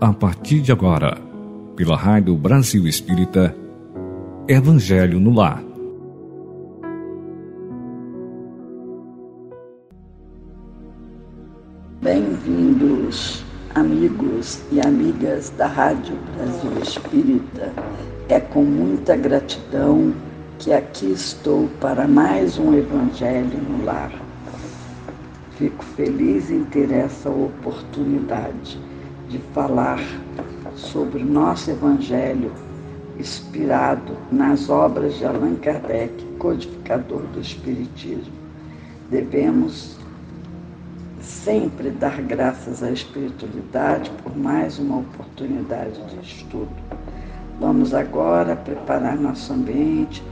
a partir de agora, pela Rádio Brasil Espírita, Evangelho no Lar. Bem-vindos, amigos e amigas da Rádio Brasil Espírita. É com muita gratidão que aqui estou para mais um Evangelho no Lar. Fico feliz em ter essa oportunidade de falar sobre o nosso Evangelho inspirado nas obras de Allan Kardec, codificador do Espiritismo. Devemos sempre dar graças à espiritualidade por mais uma oportunidade de estudo. Vamos agora preparar nosso ambiente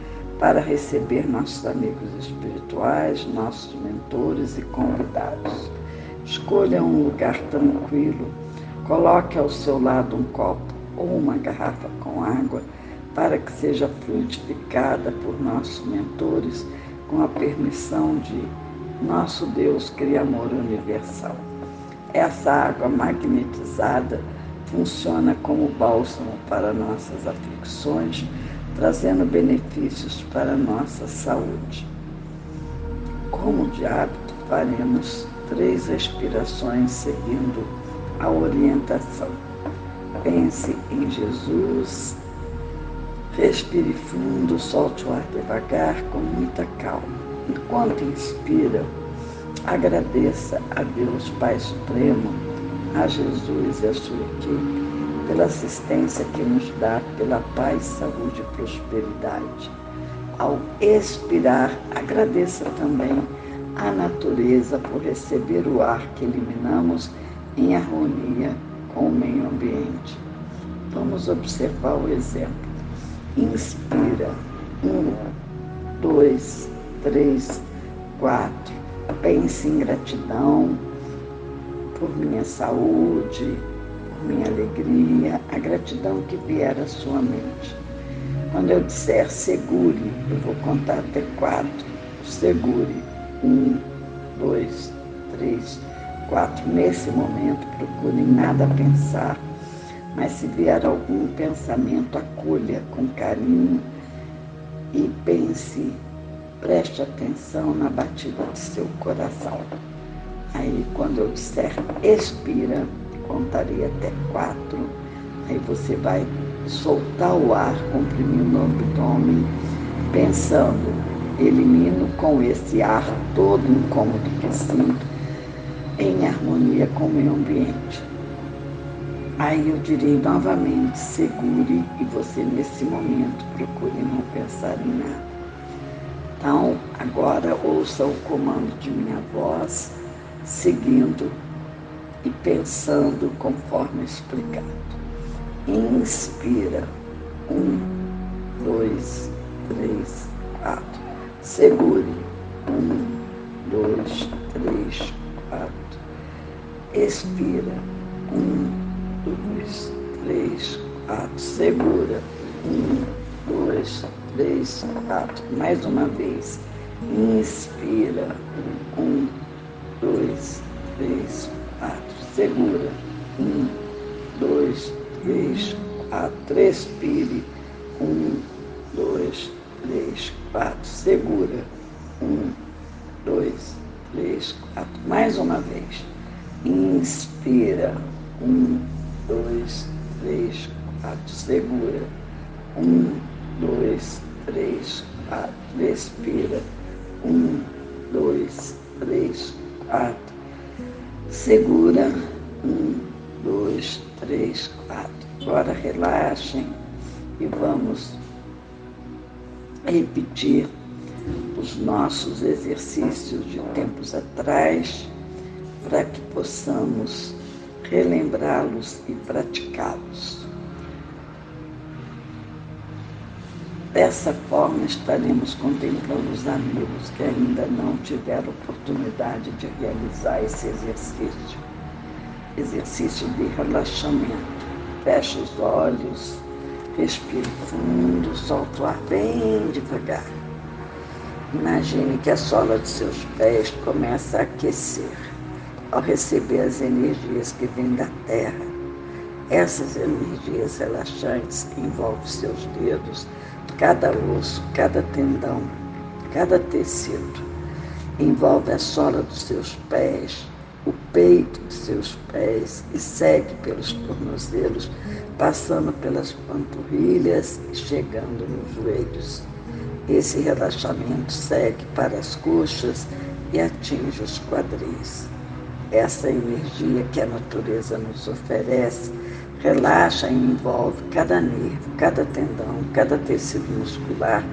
para receber nossos amigos espirituais, nossos mentores e convidados. Escolha um lugar tranquilo Coloque ao seu lado um copo ou uma garrafa com água para que seja frutificada por nossos mentores com a permissão de nosso Deus Criador Universal. Essa água magnetizada funciona como bálsamo para nossas aflições, trazendo benefícios para nossa saúde. Como de hábito, faremos três respirações seguindo a orientação. Pense em Jesus, respire fundo, solte o ar devagar, com muita calma. Enquanto inspira, agradeça a Deus Pai Supremo, a Jesus e a sua equipe pela assistência que nos dá, pela paz, saúde e prosperidade. Ao expirar, agradeça também à natureza por receber o ar que eliminamos em harmonia com o meio ambiente. Vamos observar o exemplo. Inspira. Um, dois, três, quatro. Pense em gratidão por minha saúde, por minha alegria, a gratidão que vier à sua mente. Quando eu disser segure, eu vou contar até quatro. Segure. Um, dois, três, quatro. Nesse momento, procure nada pensar, mas se vier algum pensamento, acolha com carinho e pense, preste atenção na batida de seu coração. Aí, quando eu disser expira, contarei até quatro, aí você vai soltar o ar, comprimindo o abdômen, pensando, elimino com esse ar todo incômodo que sinto em harmonia com o meio ambiente. Aí eu direi novamente, segure e você nesse momento procure não pensar em nada. Então, agora ouça o comando de minha voz, seguindo e pensando conforme explicado. Inspira. Um, dois, três, quatro. Segure. Um, dois, três, expira. Um, dois, três, quatro. Segura. Um, dois, três, quatro. Mais uma vez. Inspira. Um, dois, três, quatro. Segura. Um, dois, três, quatro. Expire. Um, dois, três, quatro. Segura. Um, dois, três, quatro. Mais uma vez. Inspira. Um, dois, três, quatro. Segura. Um, dois, três, quatro. Respira. Um, dois, três, quatro. Segura. Um, dois, três, quatro. Agora relaxem e vamos repetir os nossos exercícios de tempos atrás para que possamos relembrá-los e praticá-los. Dessa forma, estaremos contemplando os amigos que ainda não tiveram oportunidade de realizar esse exercício exercício de relaxamento. Feche os olhos, respire fundo, solta o ar bem devagar. Imagine que a sola de seus pés começa a aquecer ao receber as energias que vêm da terra Essas energias relaxantes envolvem seus dedos, cada osso, cada tendão, cada tecido. Envolve a sola dos seus pés, o peito de seus pés e segue pelos tornozelos, passando pelas panturrilhas e chegando nos joelhos. Esse relaxamento segue para as coxas e atinge os quadris. Essa energia que a natureza nos oferece relaxa e envolve cada nervo, cada tendão, cada tecido muscular,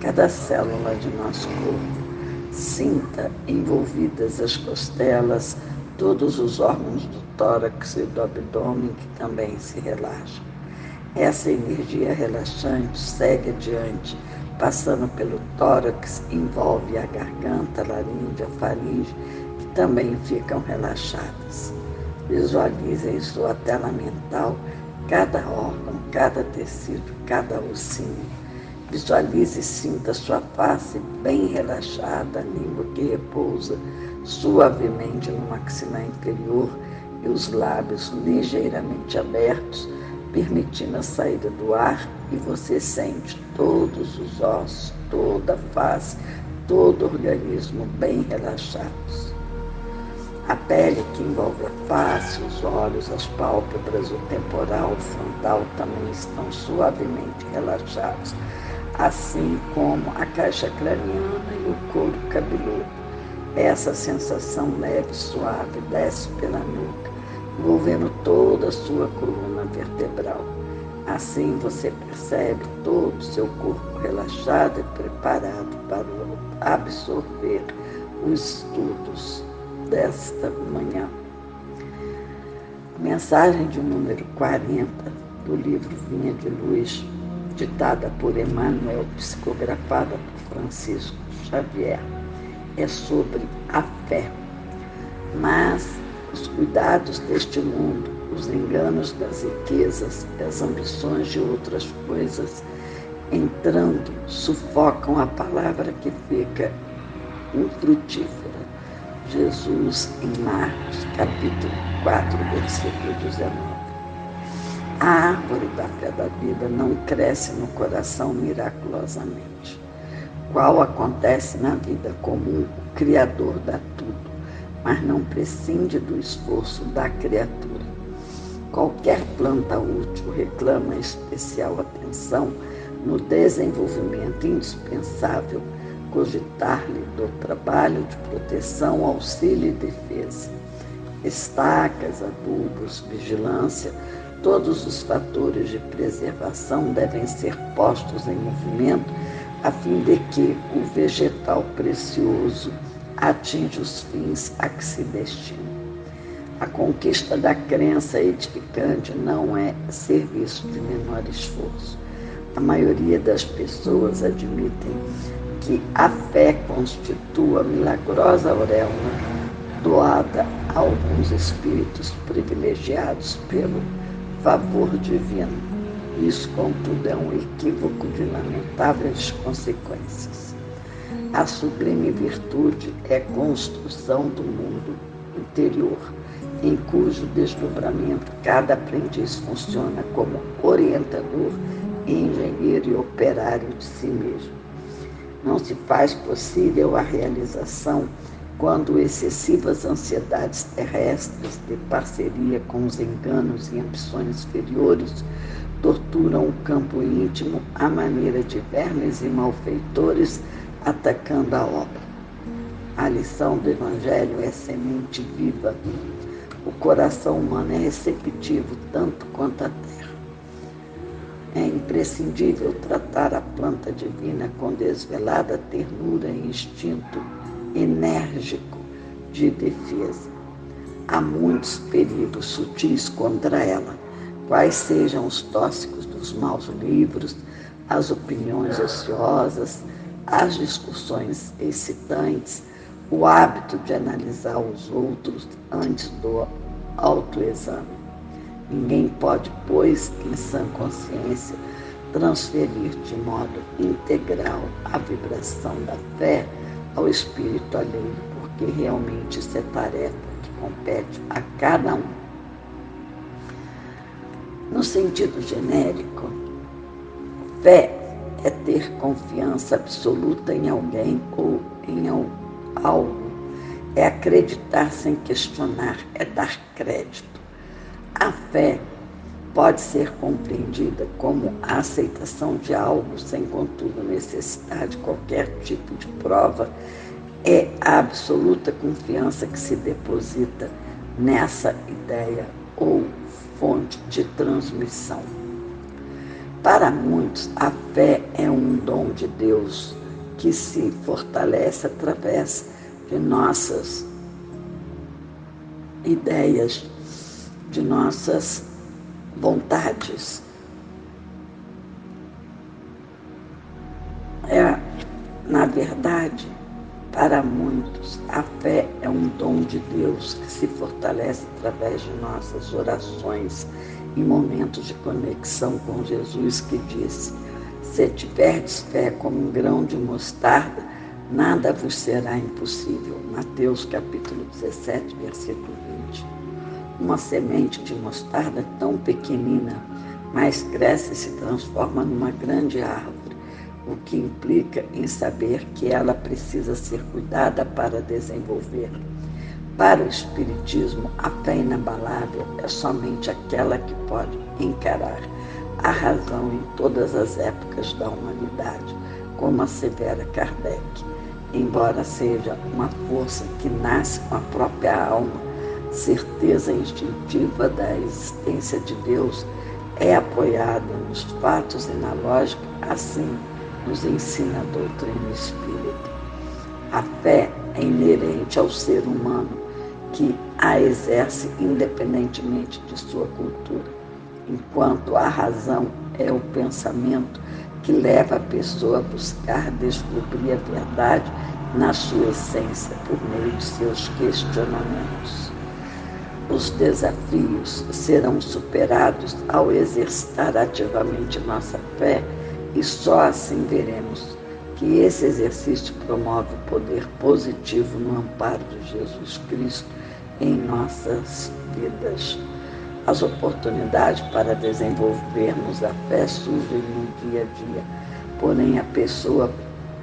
cada célula de nosso corpo. Sinta envolvidas as costelas, todos os órgãos do tórax e do abdômen que também se relaxam. Essa energia relaxante segue adiante, passando pelo tórax, envolve a garganta, a laringe, a faringe também ficam relaxadas. Visualize em sua tela mental cada órgão, cada tecido, cada ossinho. Visualize e sinta sua face bem relaxada, a língua que repousa suavemente no maxilar inferior e os lábios ligeiramente abertos, permitindo a saída do ar e você sente todos os ossos, toda a face, todo o organismo bem relaxados. A pele que envolve a face, os olhos, as pálpebras, o temporal, o frontal também estão suavemente relaxados, assim como a caixa craniana e o couro cabeludo. Essa sensação leve e suave desce pela nuca, envolvendo toda a sua coluna vertebral. Assim você percebe todo o seu corpo relaxado e preparado para absorver os estudos desta manhã. Mensagem de número 40 do livro Vinha de Luz, ditada por Emmanuel, psicografada por Francisco Xavier, é sobre a fé. Mas os cuidados deste mundo, os enganos das riquezas, as ambições de outras coisas, entrando, sufocam a palavra que fica infrutífera Jesus em Marcos, capítulo 4, versículo 19. A árvore da fé da vida não cresce no coração miraculosamente. Qual acontece na vida comum, o Criador dá tudo, mas não prescinde do esforço da criatura. Qualquer planta útil reclama especial atenção no desenvolvimento indispensável cogitar-lhe do trabalho de proteção, auxílio e defesa. Estacas, adubos, vigilância, todos os fatores de preservação devem ser postos em movimento a fim de que o vegetal precioso atinja os fins a que se destina. A conquista da crença edificante não é serviço de menor esforço. A maioria das pessoas admitem que a fé constitua milagrosa auréola doada a alguns espíritos privilegiados pelo favor divino. Isso, contudo, é um equívoco de lamentáveis consequências. A sublime virtude é construção do mundo interior, em cujo desdobramento cada aprendiz funciona como orientador, engenheiro e operário de si mesmo não se faz possível a realização quando excessivas ansiedades terrestres de parceria com os enganos e ambições inferiores torturam o campo íntimo à maneira de vermes e malfeitores atacando a obra. A lição do Evangelho é semente viva. O coração humano é receptivo tanto quanto a terra. É imprescindível tratar a planta divina com desvelada ternura e instinto enérgico de defesa. Há muitos perigos sutis contra ela, quais sejam os tóxicos dos maus livros, as opiniões ociosas, as discussões excitantes, o hábito de analisar os outros antes do autoexame. Ninguém pode, pois, em sã consciência, transferir de modo integral a vibração da fé ao espírito alheio, porque realmente isso é tarefa que compete a cada um. No sentido genérico, fé é ter confiança absoluta em alguém ou em algo. É acreditar sem questionar, é dar crédito. A fé pode ser compreendida como a aceitação de algo sem, contudo, necessitar de qualquer tipo de prova. É a absoluta confiança que se deposita nessa ideia ou fonte de transmissão. Para muitos, a fé é um dom de Deus que se fortalece através de nossas ideias, de nossas vontades. É, na verdade, para muitos, a fé é um dom de Deus que se fortalece através de nossas orações em momentos de conexão com Jesus, que disse: Se tiverdes fé como um grão de mostarda, nada vos será impossível. Mateus capítulo 17, versículo 20. Uma semente de mostarda tão pequenina, mas cresce e se transforma numa grande árvore, o que implica em saber que ela precisa ser cuidada para desenvolver. Para o Espiritismo, a fé inabalável é somente aquela que pode encarar a razão em todas as épocas da humanidade, como assevera Kardec. Embora seja uma força que nasce com a própria alma, certeza instintiva da existência de Deus, é apoiada nos fatos e na lógica, assim nos ensina a doutrina espírita. A fé é inerente ao ser humano que a exerce independentemente de sua cultura, enquanto a razão é o pensamento que leva a pessoa a buscar descobrir a verdade na sua essência por meio de seus questionamentos. Os desafios serão superados ao exercitar ativamente nossa fé e só assim veremos que esse exercício promove o poder positivo no amparo de Jesus Cristo em nossas vidas. As oportunidades para desenvolvermos a fé surgem no dia a dia, porém a pessoa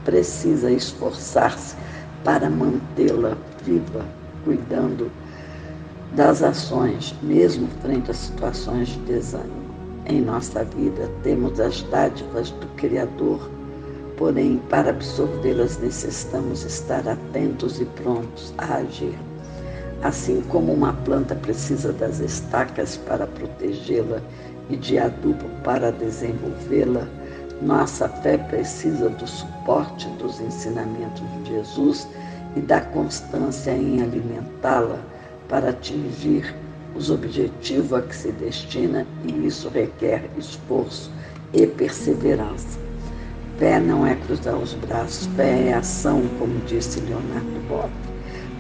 precisa esforçar-se para mantê-la viva, cuidando das ações, mesmo frente a situações de desânimo. Em nossa vida temos as dádivas do Criador, porém, para absorvê-las necessitamos estar atentos e prontos a agir. Assim como uma planta precisa das estacas para protegê-la e de adubo para desenvolvê-la, nossa fé precisa do suporte dos ensinamentos de Jesus e da constância em alimentá-la para atingir os objetivos a que se destina, e isso requer esforço e perseverança. Fé não é cruzar os braços, fé é ação, como disse Leonardo Bob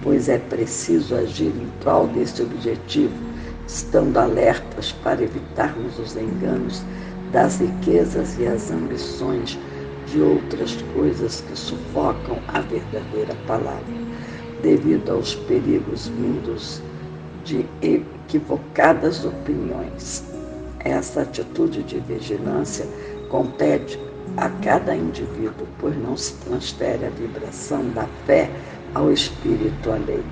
pois é preciso agir em prol deste objetivo, estando alertas para evitarmos os enganos das riquezas e as ambições de outras coisas que sufocam a verdadeira palavra, devido aos perigos vindos de equivocadas opiniões. Essa atitude de vigilância compete a cada indivíduo, pois não se transfere a vibração da fé ao espírito alheio.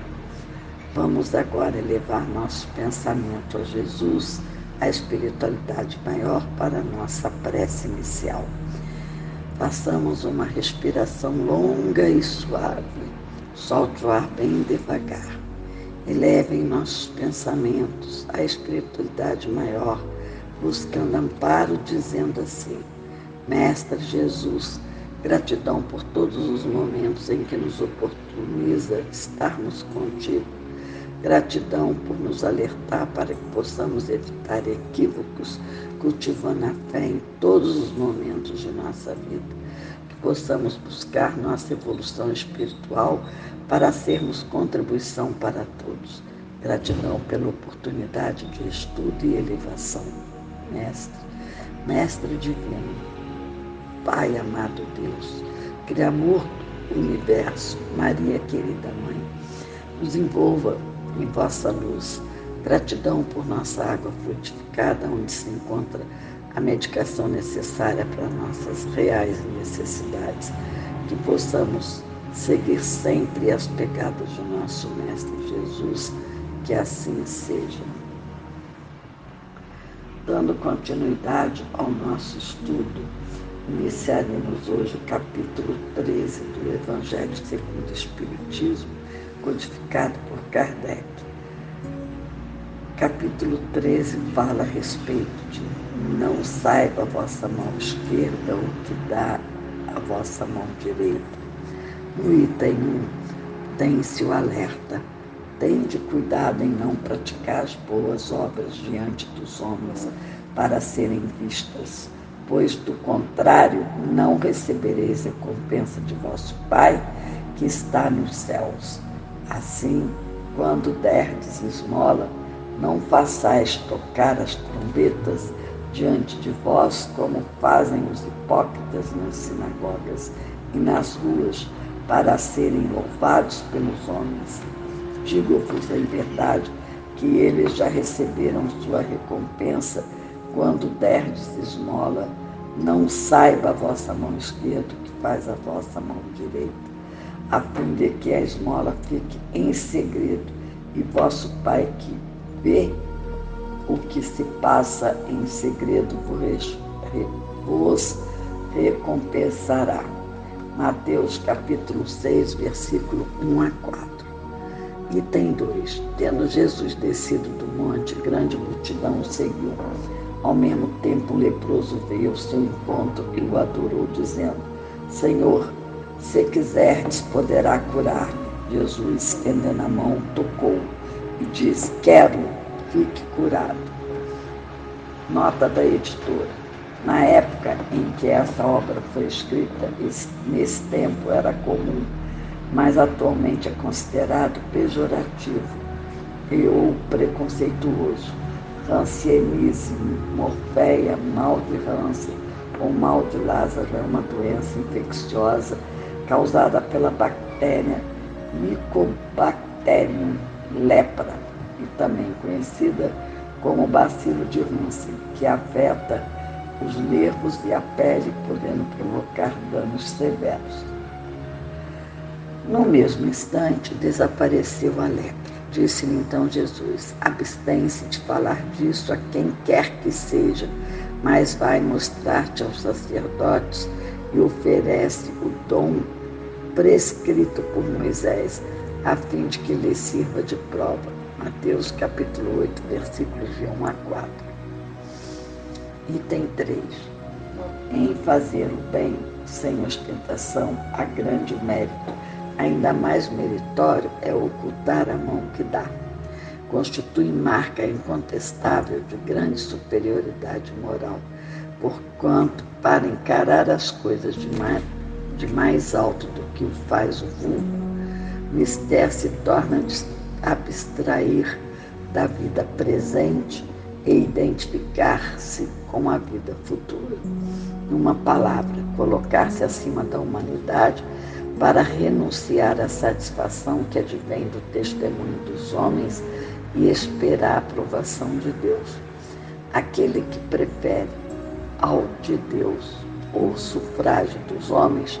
Vamos agora elevar nosso pensamento a Jesus, a espiritualidade maior para nossa prece inicial. Façamos uma respiração longa e suave. Solte o ar bem devagar. Elevem nossos pensamentos à espiritualidade maior, buscando amparo, dizendo assim: Mestre Jesus, Gratidão por todos os momentos em que nos oportuniza estarmos contigo. Gratidão por nos alertar para que possamos evitar equívocos, cultivando a fé em todos os momentos de nossa vida. Possamos buscar nossa evolução espiritual para sermos contribuição para todos. Gratidão pela oportunidade de estudo e elevação. Mestre, Mestre Divino, Pai amado Deus, Criador do universo, Maria querida Mãe, nos envolva em vossa luz, Gratidão por nossa água frutificada, onde se encontra a medicação necessária para nossas reais necessidades. Que possamos seguir sempre as pegadas do nosso Mestre Jesus, que assim seja. Dando continuidade ao nosso estudo, iniciaremos hoje o capítulo 13 do Evangelho segundo o Espiritismo, codificado por Kardec capítulo 13 fala a respeito de não saiba a vossa mão esquerda o que dá a vossa mão direita. No item 1, tem-se o alerta. Tende cuidado em não praticar as boas obras diante dos homens para serem vistas, pois do contrário não recebereis recompensa de vosso Pai que está nos céus. Assim, quando derdes esmola, não façais tocar as trombetas diante de vós, como fazem os hipócritas nas sinagogas e nas ruas, para serem louvados pelos homens. Digo-vos em verdade que eles já receberam sua recompensa quando derdes esmola. Não saiba a vossa mão esquerda o que faz a vossa mão direita, a fim de que a esmola fique em segredo, e vosso Pai que vê o que se passa em segredo vos recompensará. Mateus capítulo 6, versículo 1 a 4. Item 2. Tendo Jesus descido do monte, grande multidão o seguiu. Ao mesmo tempo, o leproso veio ao seu encontro e o adorou, dizendo: Senhor, se quiserdes, poderá curar-me. Jesus, estendendo a mão, tocou e diz: Quero, fique curado. Nota da editora. Na época em que essa obra foi escrita, nesse tempo era comum, mas atualmente é considerado pejorativo e ou preconceituoso. Rancienise, morfeia, mal de Hansen ou mal de Lázaro é uma doença infecciosa causada pela bactéria Mycobacterium lepra, e também conhecida como bacilo de Hansen, que afeta os nervos e a pele, podendo provocar danos severos. No mesmo instante, desapareceu a lepra. Disse-lhe então Jesus: abstém-se de falar disso a quem quer que seja, mas vai mostrar-te aos sacerdotes e oferece o dom prescrito por Moisés a fim de que lhe sirva de prova. Mateus capítulo 8, versículos de 1 a 4. Item 3. Em fazer o bem sem ostentação há grande mérito. Ainda mais meritório é ocultar a mão que dá. Constitui marca incontestável de grande superioridade moral, porquanto, para encarar as coisas de mais, de mais alto do que o faz o vulgo, Mister se torna abstrair da vida presente e identificar-se com a vida futura. Numa palavra, colocar-se acima da humanidade para renunciar à satisfação que advém do testemunho dos homens e esperar a aprovação de Deus. Aquele que prefere ao de Deus ou sufrágio dos homens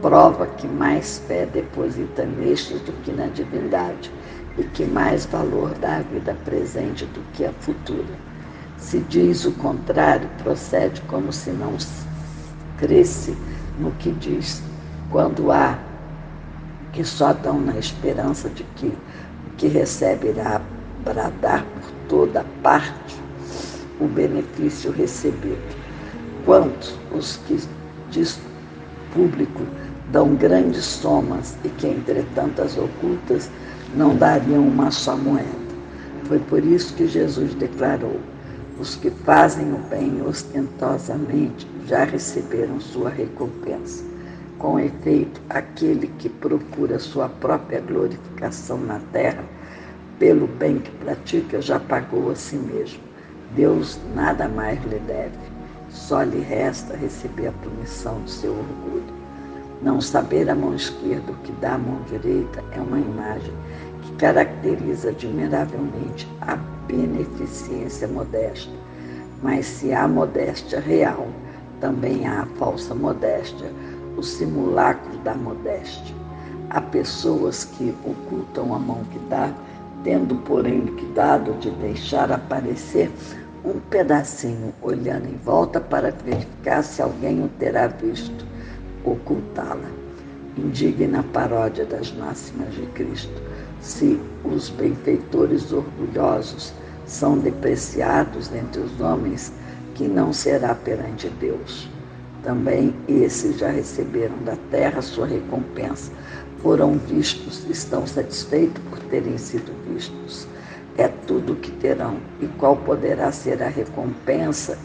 prova que mais fé deposita nestes do que na divindade e que mais valor dá à vida presente do que à futura. Se diz o contrário, procede como se não cresce no que diz, quando há que só dão na esperança de que o que recebe irá bradar por toda parte o benefício recebido. Quanto os que diz público dão grandes somas e que, entre tantas ocultas, não dariam uma só moeda. Foi por isso que Jesus declarou: os que fazem o bem ostentosamente já receberam sua recompensa. Com efeito, aquele que procura sua própria glorificação na terra, pelo bem que pratica, já pagou a si mesmo. Deus nada mais lhe deve, só lhe resta receber a punição do seu orgulho. Não saber a mão esquerda o que dá a mão direita é uma imagem que caracteriza admiravelmente a beneficência modesta. Mas se há modéstia real, também há a falsa modéstia, o simulacro da modéstia. Há pessoas que ocultam a mão que dá, tendo, porém, cuidado de deixar aparecer um pedacinho, olhando em volta para verificar se alguém o terá visto, ocultá-la. Indigna paródia das máximas de Cristo. Se os benfeitores orgulhosos são depreciados entre os homens, que não será perante Deus. Também esses já receberam da terra sua recompensa. Foram vistos, estão satisfeitos por terem sido vistos. É tudo o que terão. E qual poderá ser a recompensa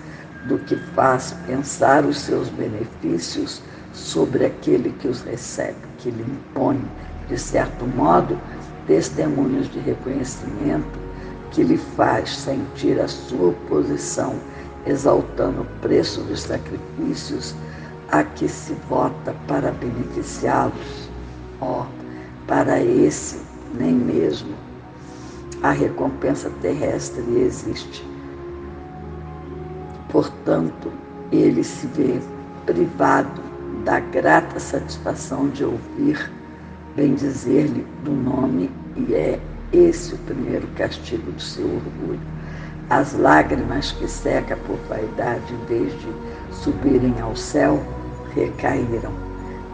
do que faz pensar os seus benefícios sobre aquele que os recebe, que lhe impõe, de certo modo, testemunhos de reconhecimento que lhe faz sentir a sua posição exaltando o preço dos sacrifícios a que se vota para beneficiá-los. Ó, oh, para esse nem mesmo a recompensa terrestre existe. Portanto, ele se vê privado da grata satisfação de ouvir bem dizer-lhe do nome, e é esse o primeiro castigo do seu orgulho as lágrimas que seca por vaidade, em vez de subirem ao céu, recaíram.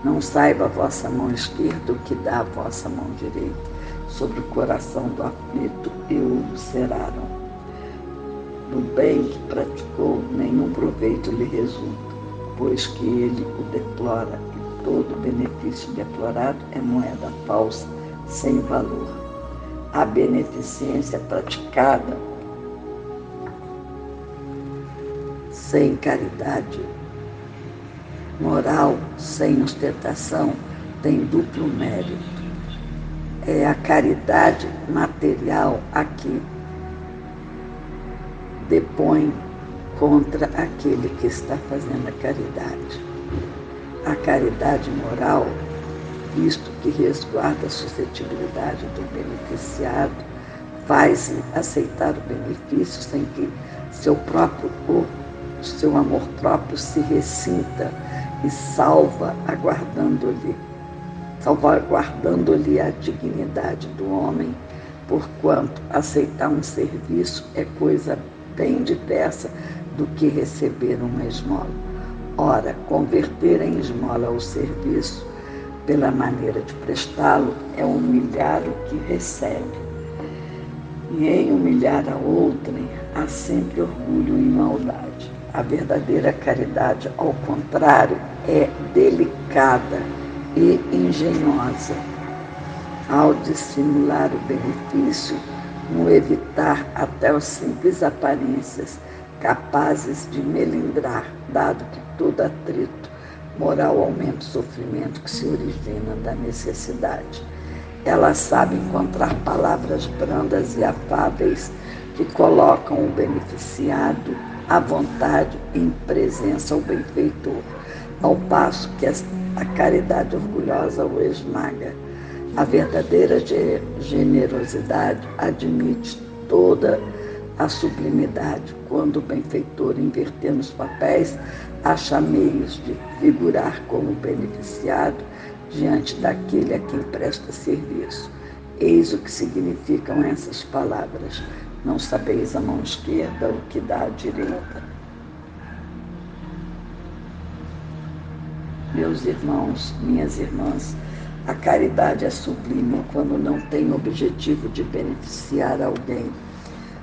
Não saiba a vossa mão esquerda o que dá a vossa mão direita. Sobre o coração do aflito e o ulceraram. Do bem que praticou, nenhum proveito lhe resulta, pois que ele o deplora, e todo benefício deplorado é moeda falsa, sem valor. A beneficência praticada sem caridade. Moral sem ostentação tem duplo mérito. É a caridade material a que depõe contra aquele que está fazendo a caridade. A caridade moral, visto que resguarda a suscetibilidade do beneficiado, faz aceitar o benefício sem que seu próprio corpo seu amor próprio se ressinta e salva, aguardando-lhe, salvaguardando-lhe a dignidade do homem, porquanto aceitar um serviço é coisa bem diversa do que receber uma esmola. Ora, converter em esmola o serviço, pela maneira de prestá-lo, é humilhar o que recebe. E em humilhar a outrem, há sempre orgulho e maldade. A verdadeira caridade, ao contrário, é delicada e engenhosa. Ao dissimular o benefício, no evitar até as simples aparências capazes de melindrar, dado que todo atrito moral aumenta o sofrimento que se origina da necessidade. Ela sabe encontrar palavras brandas e afáveis que colocam o beneficiado à vontade em presença ao benfeitor, ao passo que a caridade orgulhosa o esmaga. A verdadeira generosidade admite toda a sublimidade, quando o benfeitor, invertendo os papéis, acha meios de figurar como beneficiado diante daquele a quem presta serviço. Eis o que significam essas palavras. Não sabeis a mão esquerda o que dá à direita. Meus irmãos, minhas irmãs, a caridade é sublime quando não tem objetivo de beneficiar alguém,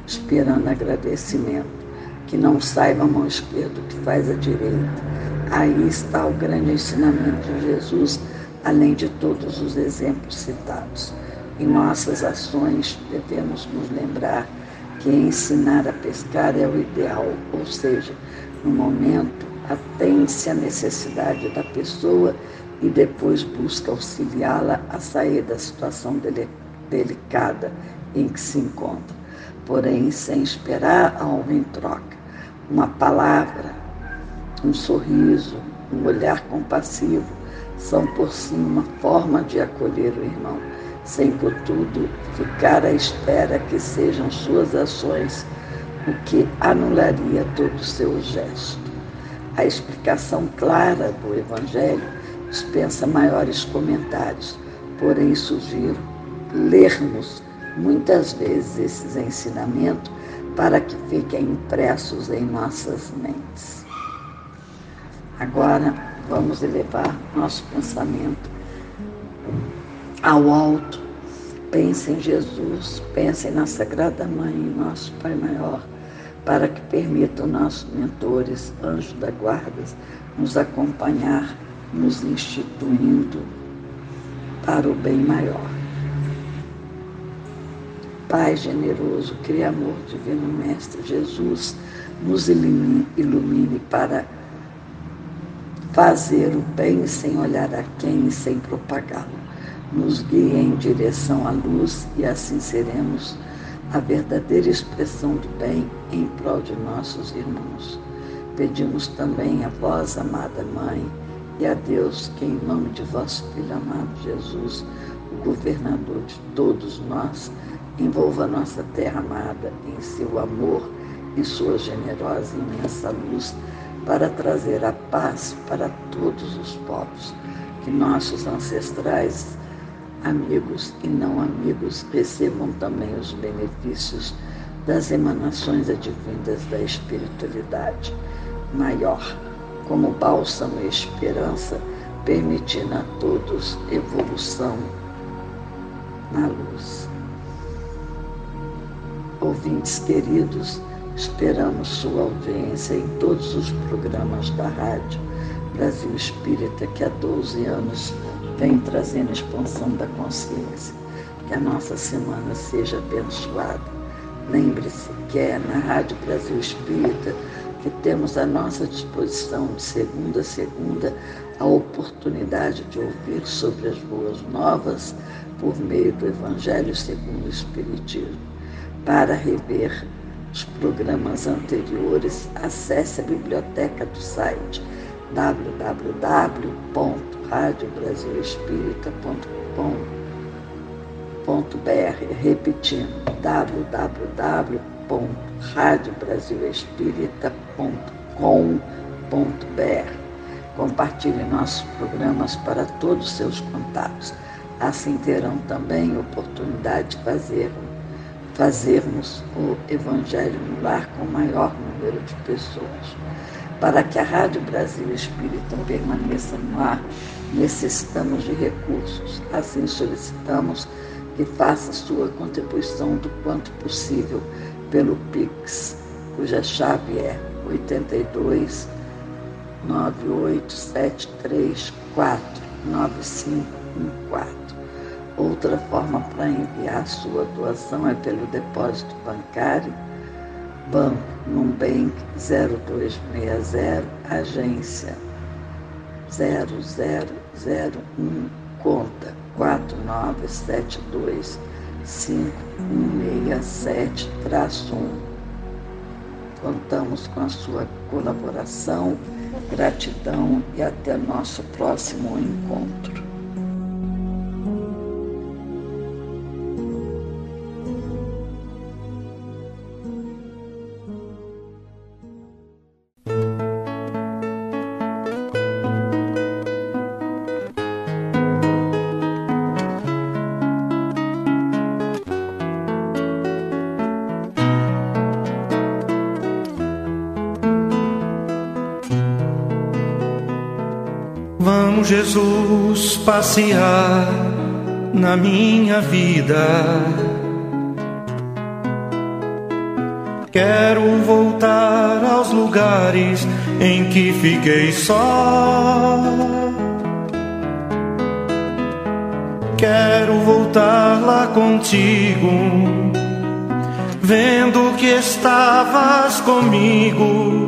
esperando agradecimento. Que não saiba a mão esquerda o que faz a direita. Aí está o grande ensinamento de Jesus, além de todos os exemplos citados. Em nossas ações, devemos nos lembrar que ensinar a pescar é o ideal, ou seja, no momento atende-se à necessidade da pessoa e depois busca auxiliá-la a sair da situação delicada em que se encontra, porém sem esperar algo em troca. Uma palavra, um sorriso, um olhar compassivo são por si uma forma de acolher o irmão, sem contudo ficar à espera que sejam suas ações o que anularia todo o seu gesto. A explicação clara do Evangelho dispensa maiores comentários, porém sugiro lermos muitas vezes esses ensinamentos para que fiquem impressos em nossas mentes. Agora vamos elevar nosso pensamento ao alto. Pense em Jesus, pense na Sagrada Mãe, nosso Pai Maior, para que permitam nossos mentores, anjos da guarda, nos acompanhar, nos instituindo para o bem maior. Pai generoso, Criador Divino Mestre Jesus, nos ilumine, ilumine para fazer o bem sem olhar a quem e sem propagá-lo. Nos guie em direção à luz e assim seremos a verdadeira expressão do bem em prol de nossos irmãos. Pedimos também a vós, amada Mãe, e a Deus que, em nome de vosso Filho amado Jesus, o governador de todos nós, envolva nossa terra amada em seu amor e sua generosa e imensa luz para trazer a paz para todos os povos. Que nossos ancestrais, amigos e não amigos, recebam também os benefícios das emanações advindas da espiritualidade maior, como bálsamo e esperança, permitindo a todos evolução na luz. Ouvintes queridos, esperamos sua audiência em todos os programas da rádio Brasil Espírita que há 12 anos vem trazendo expansão da consciência. Que a nossa semana seja abençoada. Lembre-se que é na Rádio Brasil Espírita que temos à nossa disposição de segunda a segunda a oportunidade de ouvir sobre as boas novas por meio do Evangelho segundo o Espiritismo. Para rever os programas anteriores, acesse a biblioteca do site www.radiobrasilespírita.com.br, repetindo www.radiobrasilespírita.com.br. Compartilhe nossos programas para todos os seus contatos. Assim terão também oportunidade de fazer fazermos o Evangelho no lar com o maior número de pessoas. Para que a Rádio Brasil Espírita permaneça no ar, necessitamos de recursos. Assim solicitamos que faça sua contribuição do quanto possível pelo Pix, cuja chave é 82 98734 9514. Outra forma para enviar sua doação é pelo depósito bancário, Banco Numbank 0260, agência 0001, conta 4972 5167 1 Contamos com a sua colaboração, gratidão e até nosso próximo encontro. Jesus passear na minha vida. Quero voltar aos lugares em que fiquei só. Quero voltar lá contigo, vendo que estavas comigo.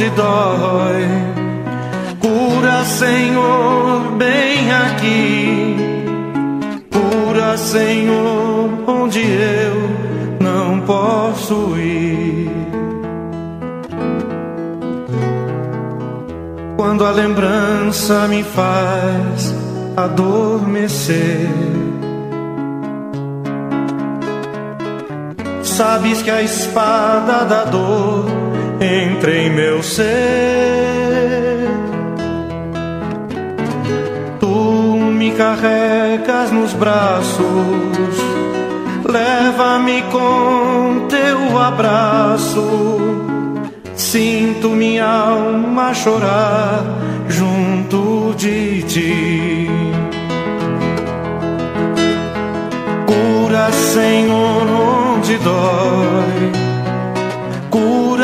onde dói. Cura, Senhor, bem aqui. Cura, Senhor, onde eu não posso ir. Quando a lembrança me faz adormecer. Sabes que a espada da dor entra em meu ser. Tu me carregas nos braços, leva-me com teu abraço. Sinto minha alma chorar junto de ti. Cura, Senhor, onde dói. Cura,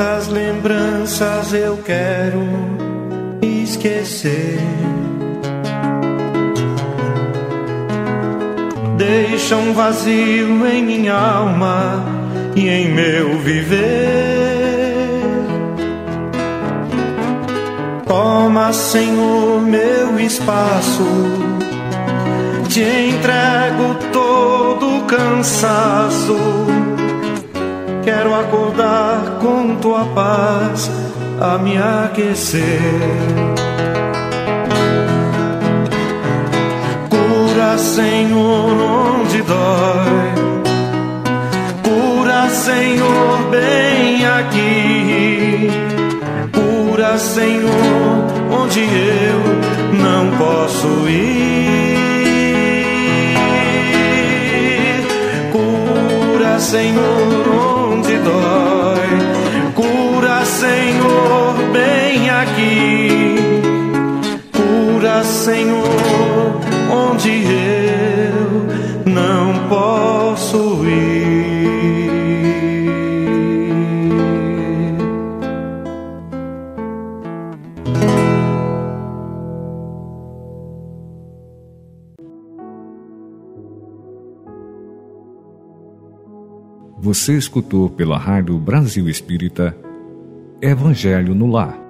Tantas lembranças eu quero esquecer. Deixa um vazio em minha alma e em meu viver. Toma, Senhor, meu espaço. Te entrego todo o cansaço. Quero acordar com tua paz a me aquecer. Cura, Senhor, onde dói. Cura, Senhor, bem aqui cura, Senhor, onde eu não posso ir. Cura, Senhor, bem aqui. Cura, Senhor, onde eu não posso ir. Você escutou pela Rádio Brasil Espírita Evangelho no Lar